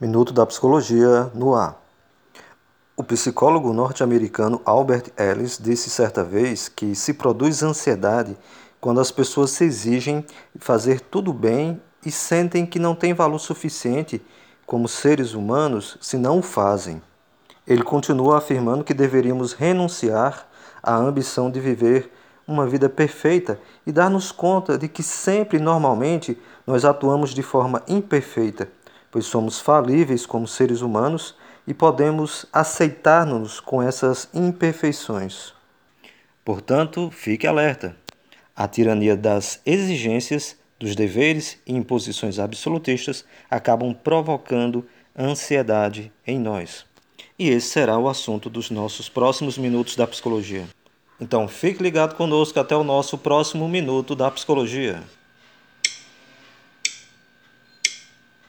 Minuto da Psicologia no ar. O psicólogo norte-americano Albert Ellis disse certa vez que se produz ansiedade quando as pessoas se exigem fazer tudo bem e sentem que não têm valor suficiente como seres humanos se não o fazem. Ele continua afirmando que deveríamos renunciar à ambição de viver uma vida perfeita e dar-nos conta de que sempre, normalmente, nós atuamos de forma imperfeita pois somos falíveis como seres humanos e podemos aceitar-nos com essas imperfeições. Portanto, fique alerta. A tirania das exigências, dos deveres e imposições absolutistas acabam provocando ansiedade em nós. E esse será o assunto dos nossos próximos minutos da psicologia. Então, fique ligado conosco até o nosso próximo minuto da psicologia.